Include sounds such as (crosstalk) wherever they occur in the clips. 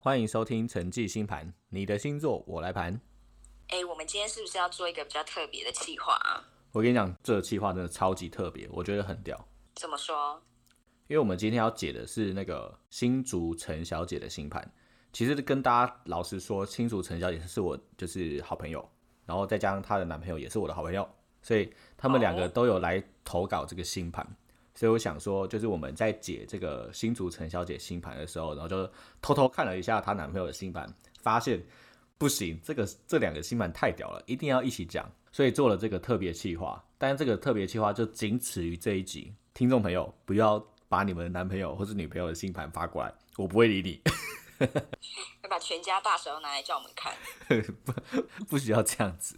欢迎收听陈记星盘，你的星座我来盘。哎，我们今天是不是要做一个比较特别的计划啊？我跟你讲，这个计划真的超级特别，我觉得很屌。怎么说？因为我们今天要解的是那个新竹陈小姐的星盘。其实跟大家老实说，新竹陈小姐是我就是好朋友，然后再加上她的男朋友也是我的好朋友，所以他们两个都有来投稿这个星盘。所以我想说，就是我们在解这个新竹陈小姐星盘的时候，然后就偷偷看了一下她男朋友的星盘，发现不行，这个这两个星盘太屌了，一定要一起讲，所以做了这个特别企划。但是这个特别企划就仅此于这一集，听众朋友不要把你们的男朋友或是女朋友的星盘发过来，我不会理你。(laughs) 要把全家大小都拿来叫我们看，(laughs) 不不需要这样子。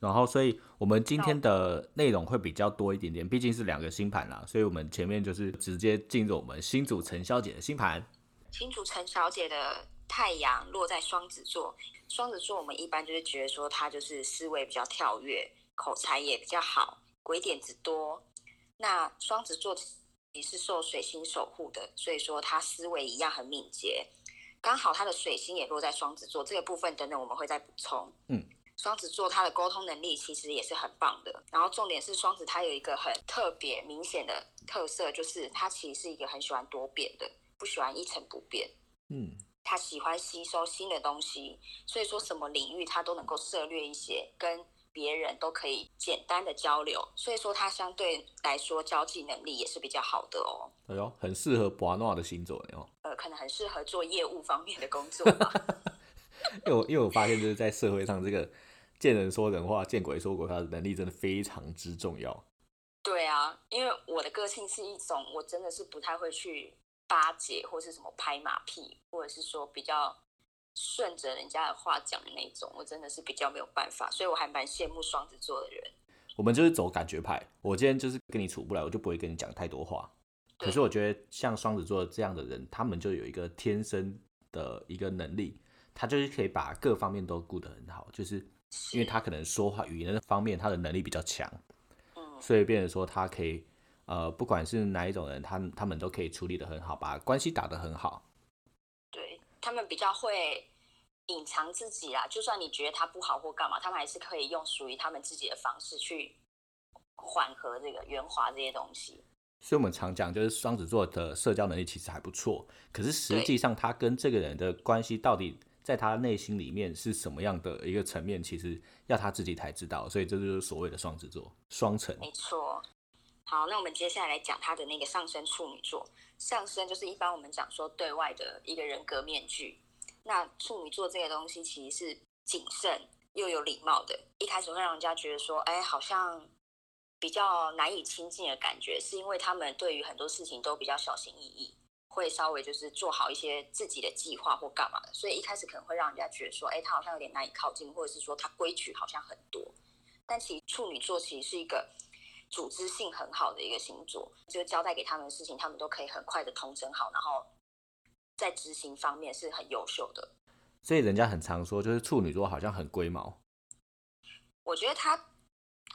然后，所以我们今天的内容会比较多一点点，毕竟是两个星盘啦，所以我们前面就是直接进入我们新主陈小姐的星盘。新主陈小姐的太阳落在双子座，双子座我们一般就是觉得说她就是思维比较跳跃，口才也比较好，鬼点子多。那双子座也是受水星守护的，所以说她思维一样很敏捷。刚好她的水星也落在双子座，这个部分等等我们会再补充。嗯。双子座他的沟通能力其实也是很棒的，然后重点是双子他有一个很特别明显的特色，就是他其实是一个很喜欢多变的，不喜欢一成不变。嗯，他喜欢吸收新的东西，所以说什么领域他都能够涉略一些，跟别人都可以简单的交流，所以说他相对来说交际能力也是比较好的哦。哎呦，很适合博诺的星座哦。呃，可能很适合做业务方面的工作吧。(laughs) 因为我因为我发现就是在社会上这个见人说人话，见鬼说鬼话的能力真的非常之重要。对啊，因为我的个性是一种，我真的是不太会去巴结或是什么拍马屁，或者是说比较顺着人家的话讲的那种，我真的是比较没有办法，所以我还蛮羡慕双子座的人。我们就是走感觉派，我今天就是跟你处不来，我就不会跟你讲太多话。可是我觉得像双子座这样的人，他们就有一个天生的一个能力。他就是可以把各方面都顾得很好，就是因为他可能说话语言的方面他的能力比较强，嗯，所以变成说他可以，呃，不管是哪一种人，他他们都可以处理得很好，把关系打得很好。对他们比较会隐藏自己啦，就算你觉得他不好或干嘛，他们还是可以用属于他们自己的方式去缓和这个圆滑这些东西。所以我们常讲，就是双子座的社交能力其实还不错，可是实际上他跟这个人的关系到底。在他内心里面是什么样的一个层面，其实要他自己才知道，所以这就是所谓的双子座双层。没错。好，那我们接下来来讲他的那个上升处女座。上升就是一般我们讲说对外的一个人格面具。那处女座这个东西其实是谨慎又有礼貌的，一开始会让人家觉得说，哎，好像比较难以亲近的感觉，是因为他们对于很多事情都比较小心翼翼。会稍微就是做好一些自己的计划或干嘛的，所以一开始可能会让人家觉得说，哎，他好像有点难以靠近，或者是说他规矩好像很多。但其实处女座其实是一个组织性很好的一个星座，就是交代给他们的事情，他们都可以很快的通整好，然后在执行方面是很优秀的。所以人家很常说，就是处女座好像很龟毛。我觉得他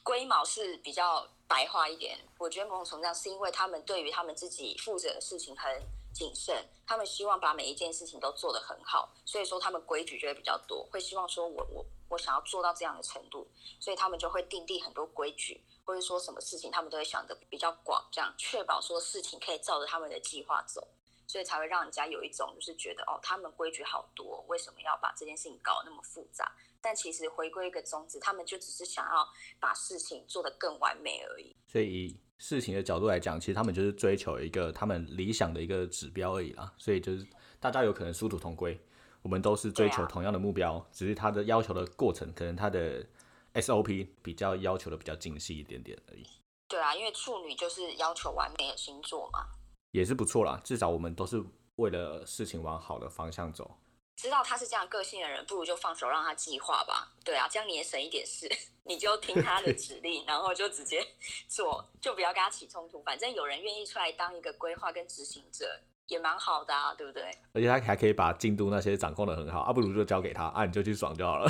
龟毛是比较白话一点。我觉得某种程度上是因为他们对于他们自己负责的事情很。谨慎，他们希望把每一件事情都做得很好，所以说他们规矩就会比较多，会希望说我我我想要做到这样的程度，所以他们就会定定很多规矩，或者说什么事情他们都会想的比较广，这样确保说事情可以照着他们的计划走，所以才会让人家有一种就是觉得哦，他们规矩好多，为什么要把这件事情搞那么复杂？但其实回归一个宗旨，他们就只是想要把事情做得更完美而已。所以。事情的角度来讲，其实他们就是追求一个他们理想的一个指标而已啦。所以就是大家有可能殊途同归，我们都是追求同样的目标，只是他的要求的过程，可能他的 SOP 比较要求的比较精细一点点而已。对啊，因为处女就是要求完美的星座嘛，也是不错啦。至少我们都是为了事情往好的方向走。知道他是这样个性的人，不如就放手让他计划吧。对啊，这样你也省一点事，你就听他的指令，然后就直接做，就不要跟他起冲突。反正有人愿意出来当一个规划跟执行者，也蛮好的啊，对不对？而且他还可以把进度那些掌控的很好，啊，不如就交给他，啊，你就去爽就好了。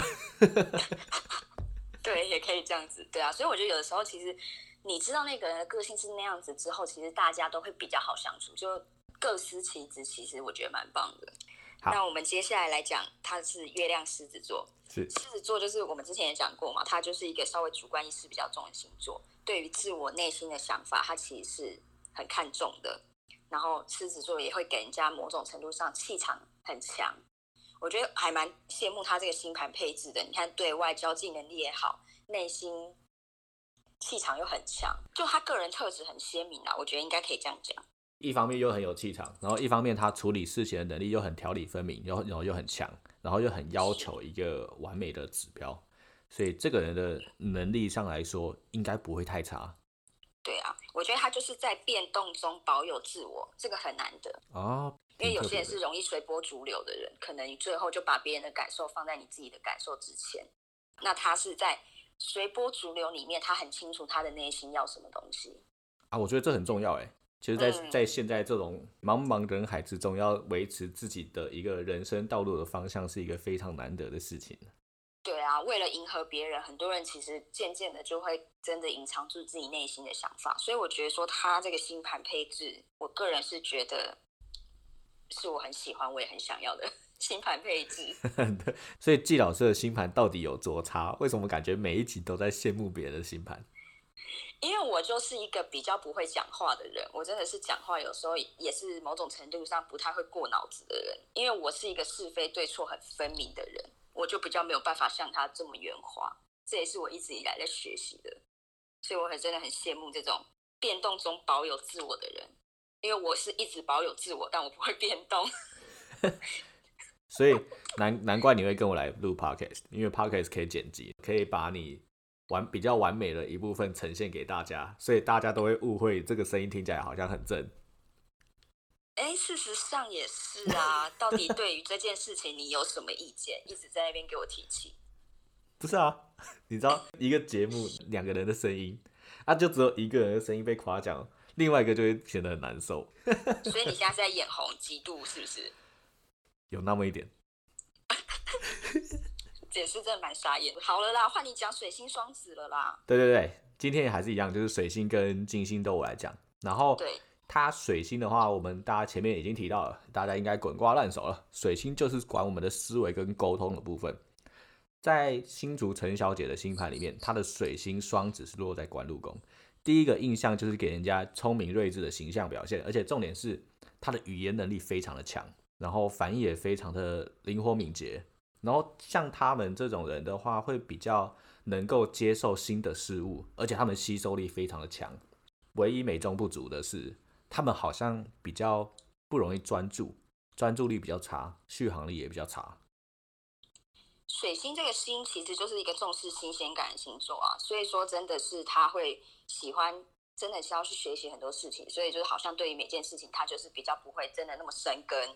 (laughs) 对，也可以这样子，对啊。所以我觉得有的时候，其实你知道那个人的个性是那样子之后，其实大家都会比较好相处，就各司其职。其实我觉得蛮棒的。好那我们接下来来讲，他是月亮狮子座。是狮子座就是我们之前也讲过嘛，他就是一个稍微主观意识比较重的星座，对于自我内心的想法，他其实是很看重的。然后狮子座也会给人家某种程度上气场很强，我觉得还蛮羡慕他这个星盘配置的。你看，对外交际能力也好，内心气场又很强，就他个人特质很鲜明啊。我觉得应该可以这样讲。一方面又很有气场，然后一方面他处理事情的能力又很条理分明，然后然后又很强，然后又很要求一个完美的指标，所以这个人的能力上来说应该不会太差对啊，我觉得他就是在变动中保有自我，这个很难得。哦。因为有些人是容易随波逐流的人，可能你最后就把别人的感受放在你自己的感受之前。那他是在随波逐流里面，他很清楚他的内心要什么东西。啊，我觉得这很重要哎。其实在，嗯在现在这种茫茫人海之中，要维持自己的一个人生道路的方向，是一个非常难得的事情。对啊，为了迎合别人，很多人其实渐渐的就会真的隐藏住自己内心的想法。所以我觉得说他这个星盘配置，我个人是觉得是我很喜欢，我也很想要的 (laughs) 星盘配置。(laughs) 对，所以季老师的星盘到底有多差？为什么感觉每一集都在羡慕别人的星盘？因为我就是一个比较不会讲话的人，我真的是讲话有时候也是某种程度上不太会过脑子的人。因为我是一个是非对错很分明的人，我就比较没有办法像他这么圆滑。这也是我一直以来在学习的，所以我很真的很羡慕这种变动中保有自我的人。因为我是一直保有自我，但我不会变动。(laughs) 所以难难怪你会跟我来录 podcast，因为 podcast 可以剪辑，可以把你完比较完美的一部分呈现给大家，所以大家都会误会这个声音听起来好像很正。哎，事实上也是啊。到底对于这件事情你有什么意见？一直在那边给我提起。不是啊，(laughs) 你知道一个节目两个人的声音，啊，就只有一个人的声音被夸奖，另外一个就会显得很难受，(laughs) 所以你现在是在眼红、嫉妒，是不是？有那么一点。(laughs) 解释真的蛮傻眼。好了啦，换你讲水星双子了啦。对对对，今天也还是一样，就是水星跟金星都我来讲。然后对，它水星的话，我们大家前面已经提到了，大家应该滚瓜烂熟了。水星就是管我们的思维跟沟通的部分。在新竹陈小姐的星盘里面，她的水星双子是落在官禄宫。第一个印象就是给人家聪明睿智的形象表现，而且重点是她的语言能力非常的强，然后反应也非常的灵活敏捷。然后像他们这种人的话，会比较能够接受新的事物，而且他们吸收力非常的强。唯一美中不足的是，他们好像比较不容易专注，专注力比较差，续航力也比较差。水星这个星其实就是一个重视新鲜感的星座啊，所以说真的是他会喜欢，真的是要去学习很多事情，所以就是好像对于每件事情，他就是比较不会真的那么生根。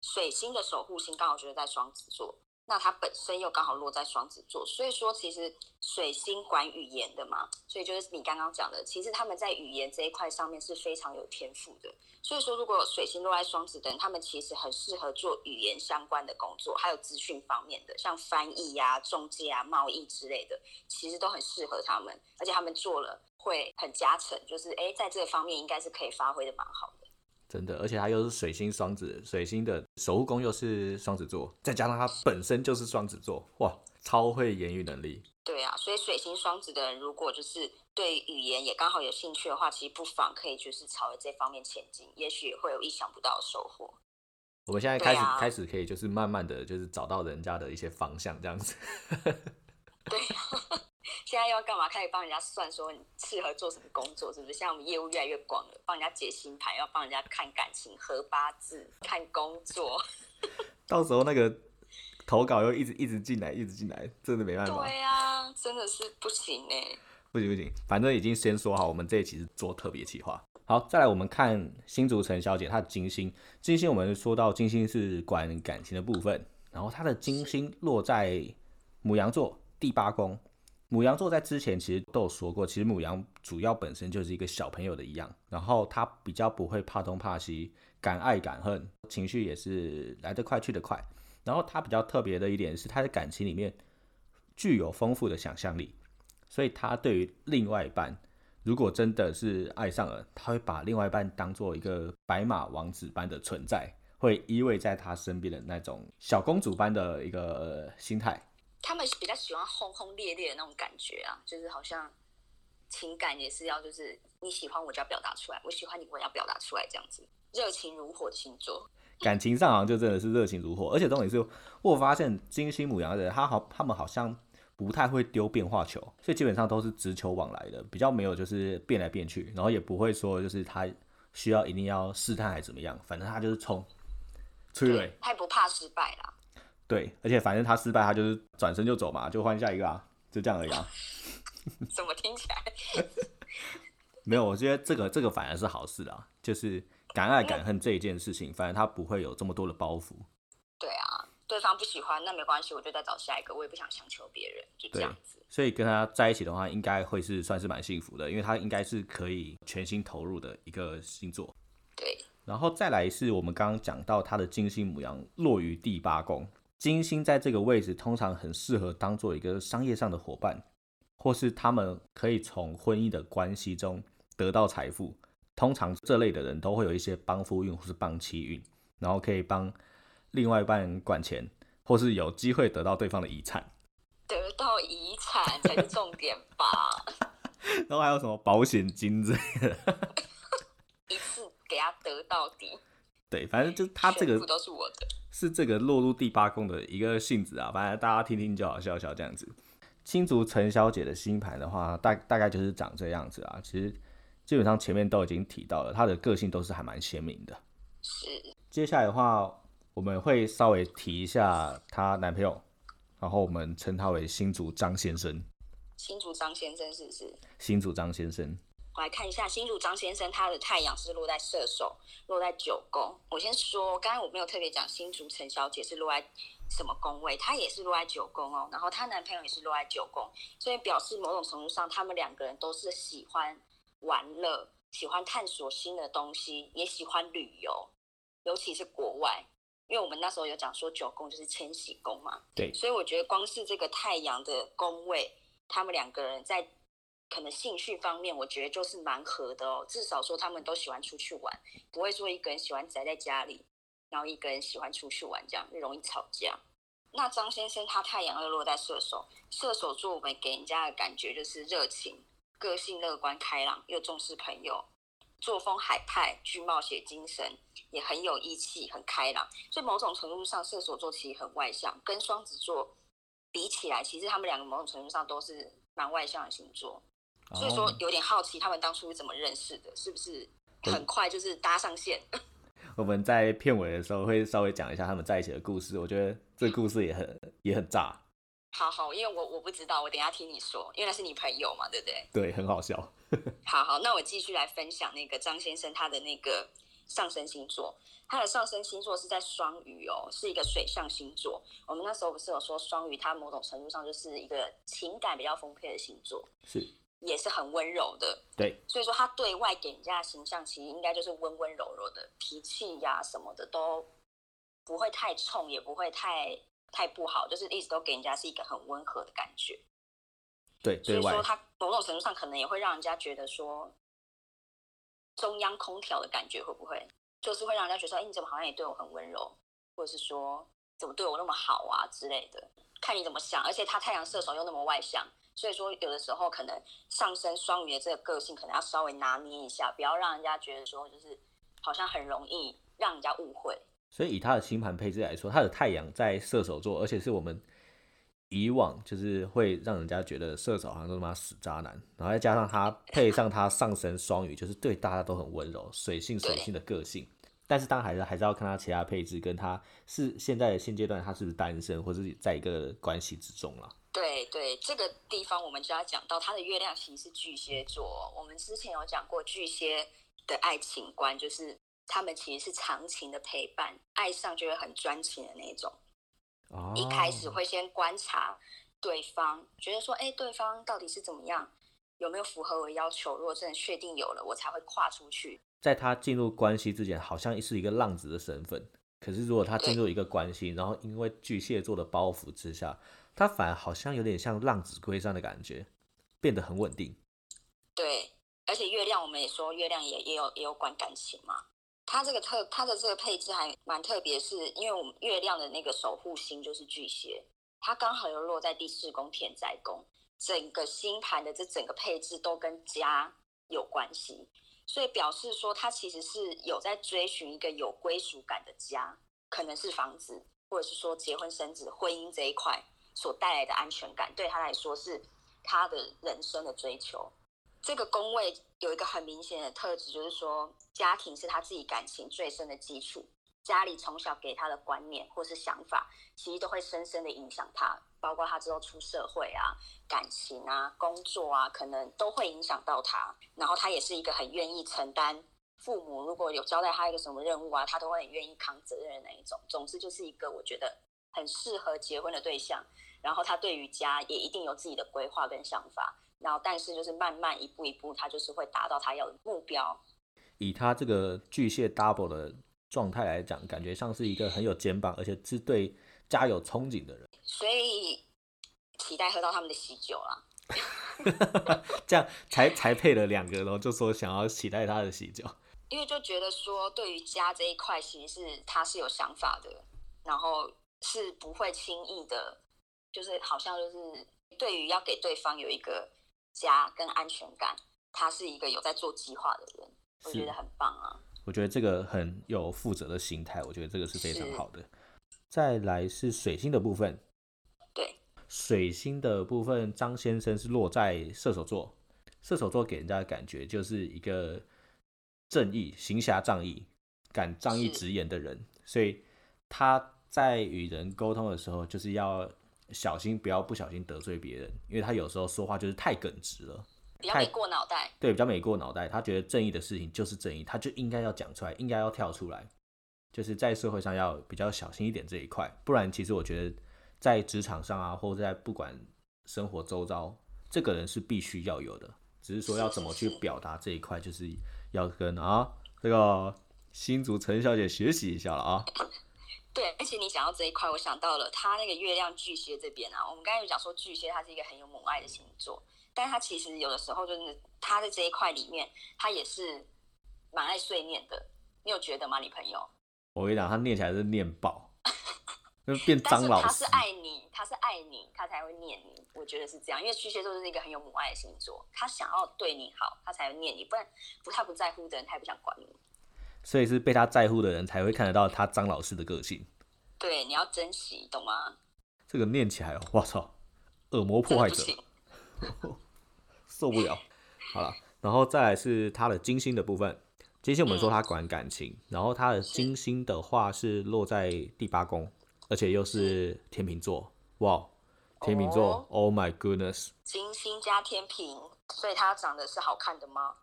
水星的守护星刚好就是在双子座，那它本身又刚好落在双子座，所以说其实水星管语言的嘛，所以就是你刚刚讲的，其实他们在语言这一块上面是非常有天赋的。所以说，如果水星落在双子的，他们其实很适合做语言相关的工作，还有资讯方面的，像翻译呀、中介啊、贸易之类的，其实都很适合他们，而且他们做了会很加成，就是诶，在这个方面应该是可以发挥的蛮好的。真的，而且他又是水星双子，水星的守护宫又是双子座，再加上他本身就是双子座，哇，超会言语能力。对啊，所以水星双子的人，如果就是对语言也刚好有兴趣的话，其实不妨可以就是朝着这方面前进，也许会有意想不到的收获。我们现在开始、啊开始可以就是慢慢的就是找到人家的一些方向，这样子。对，(laughs) 现在要干嘛？开始帮人家算说你适合做什么工作，是不是？现在我们业务越来越广了，帮人家解星盘，要帮人家看感情、合八字、看工作。(laughs) 到时候那个投稿又一直一直进来，一直进来，真的没办法。对啊，真的是不行哎、不行不行，反正已经先说好，我们这一期是做特别企划。好，再来我们看新竹陈小姐她的金星，金星我们说到金星是管感情的部分，然后她的金星落在母羊座第八宫。母羊座在之前其实都有说过，其实母羊主要本身就是一个小朋友的一样，然后他比较不会怕东怕西，敢爱敢恨，情绪也是来得快去得快。然后他比较特别的一点是，他在感情里面具有丰富的想象力，所以他对于另外一半，如果真的是爱上了，他会把另外一半当做一个白马王子般的存在，会依偎在他身边的那种小公主般的一个心态。他们比较喜欢轰轰烈烈的那种感觉啊，就是好像情感也是要，就是你喜欢我就要表达出来，我喜欢你我也要表达出来，这样子热情如火的星座。感情上好像就真的是热情如火，而且重点是，我发现金星母羊的人，他好，他们好像不太会丢变化球，所以基本上都是直球往来的，比较没有就是变来变去，然后也不会说就是他需要一定要试探还是怎么样，反正他就是冲，催泪，他也不怕失败啦。对，而且反正他失败，他就是转身就走嘛，就换下一个啊，就这样而已啊。(laughs) 怎么听起来？没有，我觉得这个这个反而是好事啊，就是敢爱敢恨这一件事情，反正他不会有这么多的包袱。对啊，对方不喜欢那没关系，我就再找下一个，我也不想强求别人，就这样子。所以跟他在一起的话，应该会是算是蛮幸福的，因为他应该是可以全心投入的一个星座。对，然后再来是我们刚刚讲到他的金星母羊落于第八宫。金星在这个位置，通常很适合当做一个商业上的伙伴，或是他们可以从婚姻的关系中得到财富。通常这类的人都会有一些帮夫运或是帮妻运，然后可以帮另外一半人管钱，或是有机会得到对方的遗产。得到遗产才是重点吧？(laughs) 然后还有什么保险金之类的？(laughs) 一次给他得到底。对，反正就是他这个都是我的，是这个落入第八宫的一个性质啊。反正大家听听就好，笑笑这样子。青竹陈小姐的星盘的话，大大概就是长这样子啊。其实基本上前面都已经提到了，她的个性都是还蛮鲜明的。是。接下来的话，我们会稍微提一下她男朋友，然后我们称他为新竹张先生。新竹张先生是不是？新竹张先生。我来看一下新竹张先生，他的太阳是落在射手，落在九宫。我先说，刚才我没有特别讲新竹陈小姐是落在什么宫位，她也是落在九宫哦。然后她男朋友也是落在九宫，所以表示某种程度上，他们两个人都是喜欢玩乐，喜欢探索新的东西，也喜欢旅游，尤其是国外。因为我们那时候有讲说九宫就是千禧宫嘛，对，所以我觉得光是这个太阳的宫位，他们两个人在。可能兴趣方面，我觉得就是蛮合的哦。至少说他们都喜欢出去玩，不会说一个人喜欢宅在家里，然后一个人喜欢出去玩，这样容易吵架。那张先生他太阳又落在射手，射手座我们给人家的感觉就是热情、个性乐观开朗，又重视朋友，作风海派，具冒险精神，也很有义气，很开朗。所以某种程度上，射手座其实很外向，跟双子座比起来，其实他们两个某种程度上都是蛮外向的星座。所以说有点好奇，他们当初是怎么认识的？是不是很快就是搭上线？(laughs) 我们在片尾的时候会稍微讲一下他们在一起的故事。我觉得这故事也很也很炸。好好，因为我我不知道，我等下听你说，因为那是你朋友嘛，对不对？对，很好笑。(laughs) 好好，那我继续来分享那个张先生他的那个上升星座。他的上升星座是在双鱼哦，是一个水象星座。我们那时候不是有说双鱼，它某种程度上就是一个情感比较丰沛的星座。是。也是很温柔的，对，所以说他对外给人家的形象其实应该就是温温柔柔的，脾气呀什么的都不会太冲，也不会太太不好，就是一直都给人家是一个很温和的感觉。对，所以说他某种程度上可能也会让人家觉得说中央空调的感觉会不会，就是会让人家觉得说，哎，你怎么好像也对我很温柔，或者是说怎么对我那么好啊之类的，看你怎么想。而且他太阳射手又那么外向。所以说，有的时候可能上升双鱼的这个个性，可能要稍微拿捏一下，不要让人家觉得说，就是好像很容易让人家误会。所以以他的星盘配置来说，他的太阳在射手座，而且是我们以往就是会让人家觉得射手好像都他妈死渣男，然后再加上他配上他上升双鱼，就是对大家都很温柔、水性水性的个性。但是当然还是还是要看他其他配置，跟他是现在的现阶段他是不是单身，或者是在一个关系之中了。对对，这个地方我们就要讲到他的月亮其实是巨蟹座。我们之前有讲过巨蟹的爱情观，就是他们其实是长情的陪伴，爱上就会很专情的那种。哦。一开始会先观察对方，觉得说，哎，对方到底是怎么样，有没有符合我的要求？如果真的确定有了，我才会跨出去。在他进入关系之前，好像是一个浪子的身份。可是如果他进入一个关系，然后因为巨蟹座的包袱之下。他反而好像有点像浪子归山的感觉，变得很稳定。对，而且月亮我们也说，月亮也也有也有管感情嘛。它这个特它的这个配置还蛮特别，是因为我们月亮的那个守护星就是巨蟹，它刚好又落在第四宫天宅宫，整个星盘的这整个配置都跟家有关系，所以表示说他其实是有在追寻一个有归属感的家，可能是房子，或者是说结婚生子、婚姻这一块所带来的安全感，对他来说是他的人生的追求。这个宫位有一个很明显的特质，就是说家庭是他自己感情最深的基础。家里从小给他的观念或是想法，其实都会深深的影响他，包括他之后出社会啊、感情啊、工作啊，可能都会影响到他。然后他也是一个很愿意承担父母如果有交代他一个什么任务啊，他都会很愿意扛责任的那一种。总之就是一个我觉得很适合结婚的对象。然后他对于家也一定有自己的规划跟想法。然后但是就是慢慢一步一步，他就是会达到他要的目标。以他这个巨蟹 double 的。状态来讲，感觉像是一个很有肩膀，而且是对家有憧憬的人，所以期待喝到他们的喜酒啦。(laughs) 这样才才配了两个，然后就说想要期待他的喜酒，因为就觉得说对于家这一块，其实是他是有想法的，然后是不会轻易的，就是好像就是对于要给对方有一个家跟安全感，他是一个有在做计划的人，我觉得很棒啊。我觉得这个很有负责的心态，我觉得这个是非常好的。再来是水星的部分，对，水星的部分，张先生是落在射手座，射手座给人家的感觉就是一个正义、行侠仗义、敢仗义直言的人，所以他在与人沟通的时候，就是要小心，不要不小心得罪别人，因为他有时候说话就是太耿直了。比较没过脑袋，对，比较没过脑袋。他觉得正义的事情就是正义，他就应该要讲出来，应该要跳出来，就是在社会上要比较小心一点这一块。不然，其实我觉得在职场上啊，或者在不管生活周遭，这个人是必须要有的。只是说要怎么去表达这一块，就是要跟啊这个新竹陈小姐学习一下了啊。对，而且你讲到这一块，我想到了他那个月亮巨蟹这边啊，我们刚才有讲说巨蟹它是一个很有母爱的星座。但他其实有的时候就是他在这一块里面，他也是蛮爱碎念的。你有觉得吗，你朋友？我跟你讲，他念起来是念爆，就变张老师。他是爱你，他是爱你，他才会念你。我觉得是这样，因为巨蟹座是一个很有母爱的星座，他想要对你好，他才会念你。不然不太不在乎的人，他也不想管你。所以是被他在乎的人才会看得到他张老师的个性。对，你要珍惜，懂吗？这个念起来，我操，恶魔破坏者。受不了，好了，然后再来是他的金星的部分。金星我们说他管感情，然后他的金星的话是落在第八宫，而且又是天秤座。哇，天秤座，Oh my goodness！金星加天平，所以他长得是好看的吗？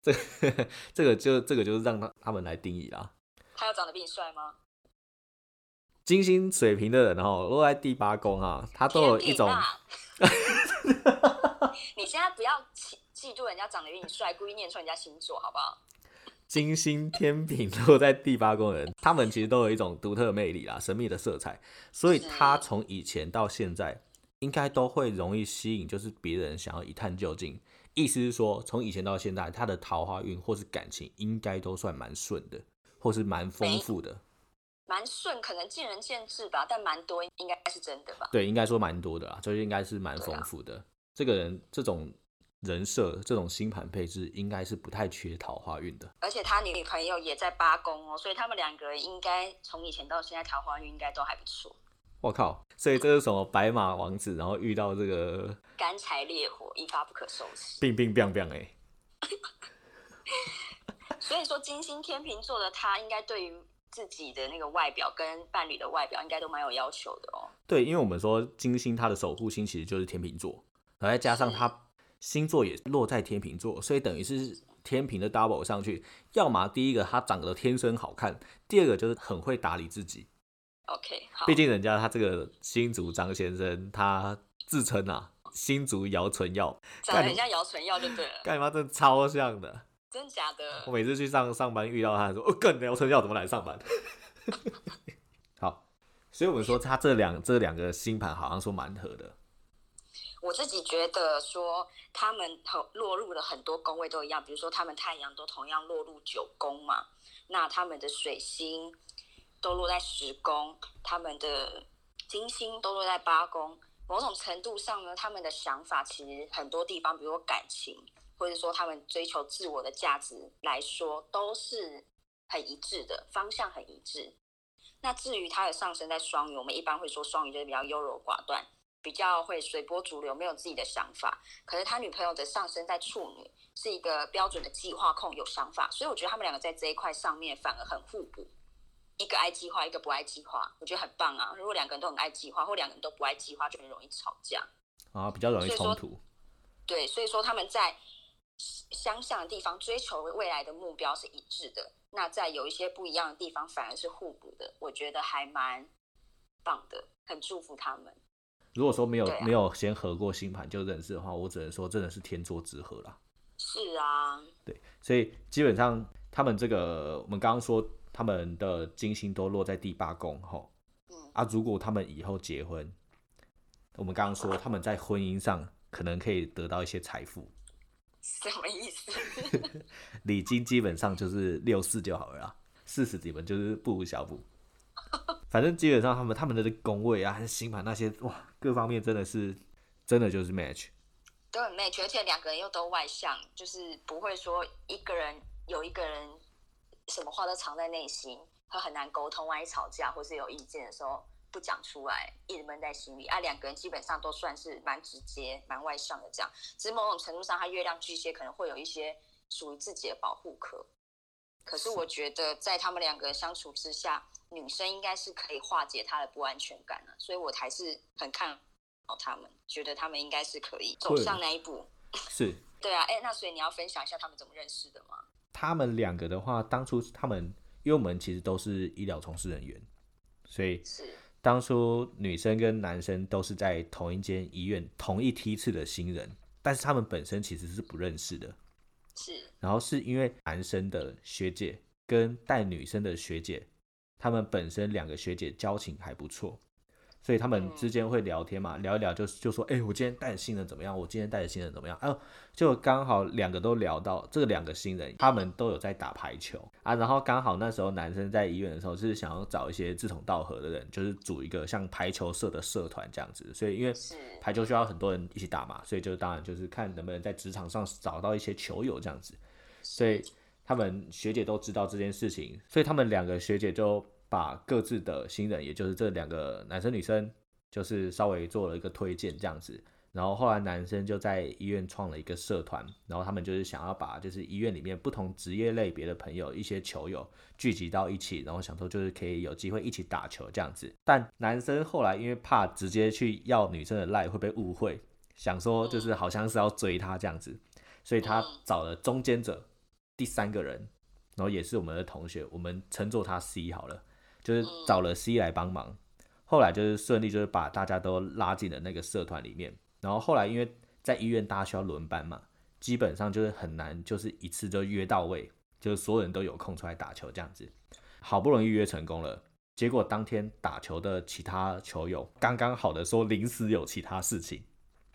这这个就这个就是让他他们来定义啦。他要长得比你帅吗？金星水平的人，哦落在第八宫啊，他都有一种。(laughs) 你现在不要嫉嫉妒人家长得比你帅，故意念错人家星座，好不好？金星天平落在第八宫人，他们其实都有一种独特魅力啦，神秘的色彩，所以他从以前到现在，应该都会容易吸引，就是别人想要一探究竟。意思是说，从以前到现在，他的桃花运或是感情，应该都算蛮顺的，或是蛮丰富的。蛮顺，可能见仁见智吧，但蛮多应该是真的吧？对，应该说蛮多的啦，就是应该是蛮丰富的。这个人这种人设，这种星盘配置，应该是不太缺桃花运的。而且他女朋友也在八宫哦，所以他们两个人应该从以前到现在桃花运应该都还不错。我靠，所以这是什么白马王子，然后遇到这个干柴烈火，一发不可收拾。冰冰冰冰哎！(laughs) 所以说金星天秤座的他，应该对于。自己的那个外表跟伴侣的外表应该都蛮有要求的哦。对，因为我们说金星他的守护星其实就是天秤座，然后再加上它星座也落在天秤座，所以等于是天平的 double 上去。要么第一个他长得天生好看，第二个就是很会打理自己。OK，好。毕竟人家他这个新竹张先生，他自称啊新竹姚纯耀，长得很像姚纯耀就对了。干嘛真的超像的。真假的？我每次去上上班遇到他，说：“哦，更姚纯耀怎么来上班？” (laughs) 好，所以我们说他这两这两个星盘好像说蛮合的。我自己觉得说他们和落入了很多宫位都一样，比如说他们太阳都同样落入九宫嘛，那他们的水星都落在十宫，他们的金星都落在八宫。某种程度上呢，他们的想法其实很多地方，比如说感情，或者说他们追求自我的价值来说，都是很一致的，方向很一致。那至于他的上升在双鱼，我们一般会说双鱼就是比较优柔寡断，比较会随波逐流，没有自己的想法。可是他女朋友的上升在处女，是一个标准的计划控，有想法。所以我觉得他们两个在这一块上面反而很互补。一个爱计划，一个不爱计划，我觉得很棒啊！如果两个人都很爱计划，或两个人都不爱计划，就很容易吵架啊，比较容易冲突。对，所以说他们在相像的地方追求未来的目标是一致的，那在有一些不一样的地方反而是互补的，我觉得还蛮棒的，很祝福他们。如果说没有没有先合过星盘就认识的话，我只能说真的是天作之合啦。是啊，对，所以基本上他们这个我们刚刚说。他们的金星都落在第八宫，吼，啊，如果他们以后结婚，我们刚刚说他们在婚姻上可能可以得到一些财富，(laughs) 什么意思？(laughs) 礼金基本上就是六四就好了啦，四十几分就是不无小补。反正基本上他们他们的工位啊，还是星盘那些哇，各方面真的是真的就是 match，都很 match，而且两个人又都外向，就是不会说一个人有一个人。什么话都藏在内心，他很难沟通。万一吵架或是有意见的时候不讲出来，一直闷在心里。啊，两个人基本上都算是蛮直接、蛮外向的这样。只是某种程度上，他月亮巨蟹可能会有一些属于自己的保护壳。可是我觉得，在他们两个相处之下，女生应该是可以化解她的不安全感的。所以我还是很看好他们，觉得他们应该是可以走上那一步。是，(laughs) 对啊。哎，那所以你要分享一下他们怎么认识的吗？他们两个的话，当初他们因为我们其实都是医疗从事人员，所以是当初女生跟男生都是在同一间医院同一梯次的新人，但是他们本身其实是不认识的。是，然后是因为男生的学姐跟带女生的学姐，他们本身两个学姐交情还不错。所以他们之间会聊天嘛，聊一聊就就说，哎，我今天带的新人怎么样？我今天带的新人怎么样？哎，就刚好两个都聊到这两个新人，他们都有在打排球啊。然后刚好那时候男生在医院的时候，是想要找一些志同道合的人，就是组一个像排球社的社团这样子。所以因为排球需要很多人一起打嘛，所以就当然就是看能不能在职场上找到一些球友这样子。所以他们学姐都知道这件事情，所以他们两个学姐就。把各自的新人，也就是这两个男生女生，就是稍微做了一个推荐这样子。然后后来男生就在医院创了一个社团，然后他们就是想要把就是医院里面不同职业类别的朋友，一些球友聚集到一起，然后想说就是可以有机会一起打球这样子。但男生后来因为怕直接去要女生的赖会被误会，想说就是好像是要追她这样子，所以他找了中间者第三个人，然后也是我们的同学，我们称作他 C 好了。就是找了 C 来帮忙，后来就是顺利，就是把大家都拉进了那个社团里面。然后后来因为在医院大家需要轮班嘛，基本上就是很难，就是一次就约到位，就是所有人都有空出来打球这样子。好不容易约成功了，结果当天打球的其他球友刚刚好的说临时有其他事情，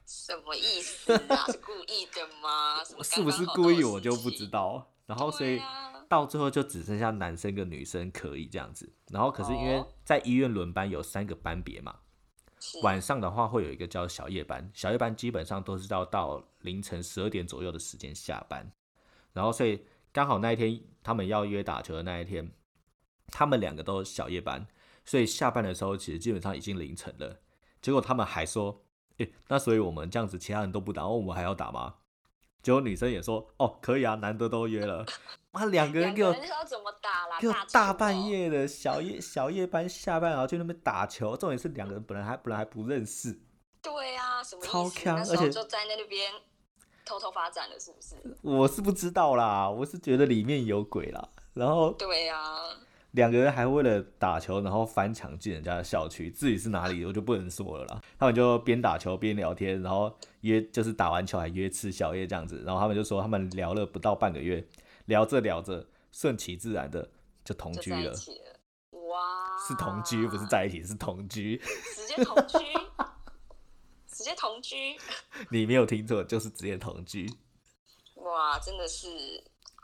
什么意思啊？(laughs) 是故意的吗？是不是故意我就不知道。然后所以。到最后就只剩下男生跟女生可以这样子，然后可是因为在医院轮班有三个班别嘛，晚上的话会有一个叫小夜班，小夜班基本上都是要到凌晨十二点左右的时间下班，然后所以刚好那一天他们要约打球的那一天，他们两个都小夜班，所以下班的时候其实基本上已经凌晨了，结果他们还说，诶，(laughs) 那所以我们这样子其他人都不打，我们还要打吗？结果女生也说，哦，可以啊，难得都约了。(laughs) 哇，两个人给我给我大半夜的小夜 (laughs) 小夜班下班，然后去那边打球。重点是两个人本来还本来还不认识。对啊，什么超强，而且就在那边偷偷发展了，是不是？我是不知道啦，我是觉得里面有鬼啦。然后对呀，两个人还为了打球，然后翻墙进人家的校区，自己是哪里我就不能说了啦。他们就边打球边聊天，然后约就是打完球还约吃宵夜这样子。然后他们就说他们聊了不到半个月。聊着聊着，顺其自然的就同居了。哇！是同居，不是在一起，是同居。直接同居，直接同居。(laughs) 你没有听错，就是直接同居。哇，真的是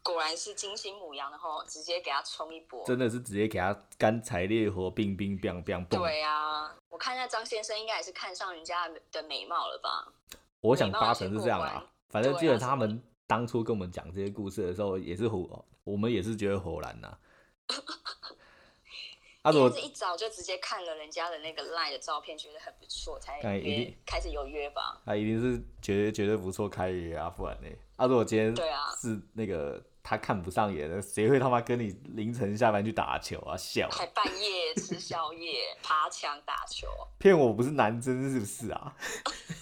果然是金星母羊，然后直接给他冲一波。真的是直接给他干柴烈火，冰冰冰冰蹦。对啊，我看那张先生应该也是看上人家的美貌了吧？我想八成是这样啦。反正基本上他们当初跟我们讲这些故事的时候，也是火，我们也是觉得火然呐。(laughs) 他是一早就直接看了人家的那个赖的照片，觉得很不错，才约开始有约吧？他一定是觉得绝对不错开约啊，不然呢？他如果今天对啊是那个他看不上眼的，谁会他妈跟你凌晨下班去打球啊？笑。还半夜吃宵夜爬墙打球，(laughs) 骗我不是男真是不是啊？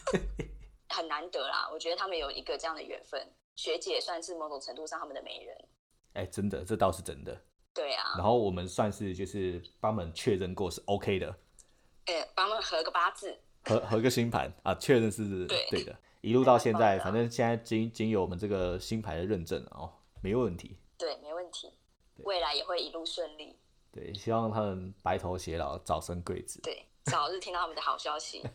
(laughs) 很难得啦，我觉得他们有一个这样的缘分，学姐算是某种程度上他们的媒人。哎，真的，这倒是真的。对啊，然后我们算是就是帮们确认过是 OK 的，哎，帮们合个八字，合合个星盘。啊，确认是对。的，一路到现在，反正现在经经有我们这个星牌的认证哦，没问题，对，没问题，未来也会一路顺利，对，希望他们白头偕老，早生贵子，对，早日听到他们的好消息。(laughs)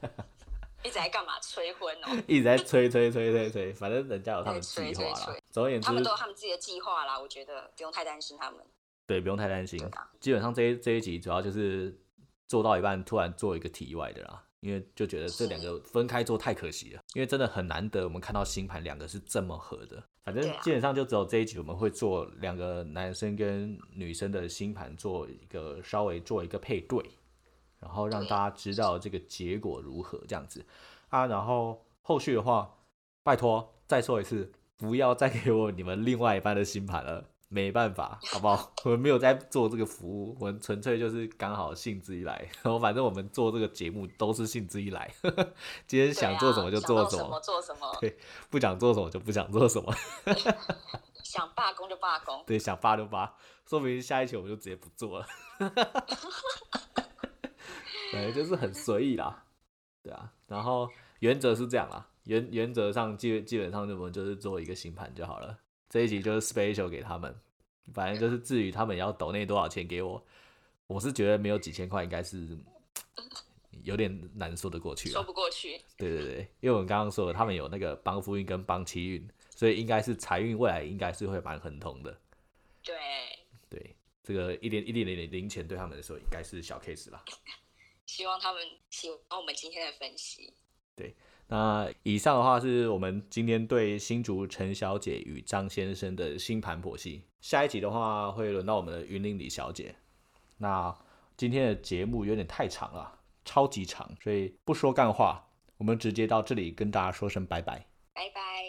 一直在干嘛？催婚哦！(laughs) 一直在催催催催催，反正人家有他们计划啦。总而言之，他们都有他们自己的计划啦。我觉得不用太担心他们。对，不用太担心。基本上这一这一集主要就是做到一半，突然做一个题外的啦，因为就觉得这两个分开做太可惜了，因为真的很难得我们看到星盘两个是这么合的。反正基本上就只有这一集我们会做两个男生跟女生的星盘做一个稍微做一个配对，然后让大家知道这个结果如何这样子啊。然后后续的话，拜托再说一次，不要再给我你们另外一半的星盘了。没办法，(laughs) 好不好？我们没有在做这个服务，我们纯粹就是刚好兴致一来，(laughs) 然后反正我们做这个节目都是兴致一来，(laughs) 今天想做什么就做什么，做什么，对，不想做什么就不想做什么，想罢工就罢工，对，想罢就罢，说明下一期我们就直接不做了，对，就是很随意啦，对啊，然后原则是这样啦，原原则上基基本上我们就是做一个星盘就好了。这一集就是 special 给他们，反正就是至于他们要抖那多少钱给我，我是觉得没有几千块应该是有点难说得过去，说不过去。对对对，因为我们刚刚说了，他们有那个帮夫运跟帮妻运，所以应该是财运未来应该是会蛮亨通的。对对，这个一点一点点零钱对他们来说应该是小 case 吧。希望他们喜欢我们今天的分析。对。那以上的话是我们今天对新竹陈小姐与张先生的星盘剖析。下一集的话会轮到我们的云林李小姐。那今天的节目有点太长了，超级长，所以不说干话，我们直接到这里跟大家说声拜拜。拜拜。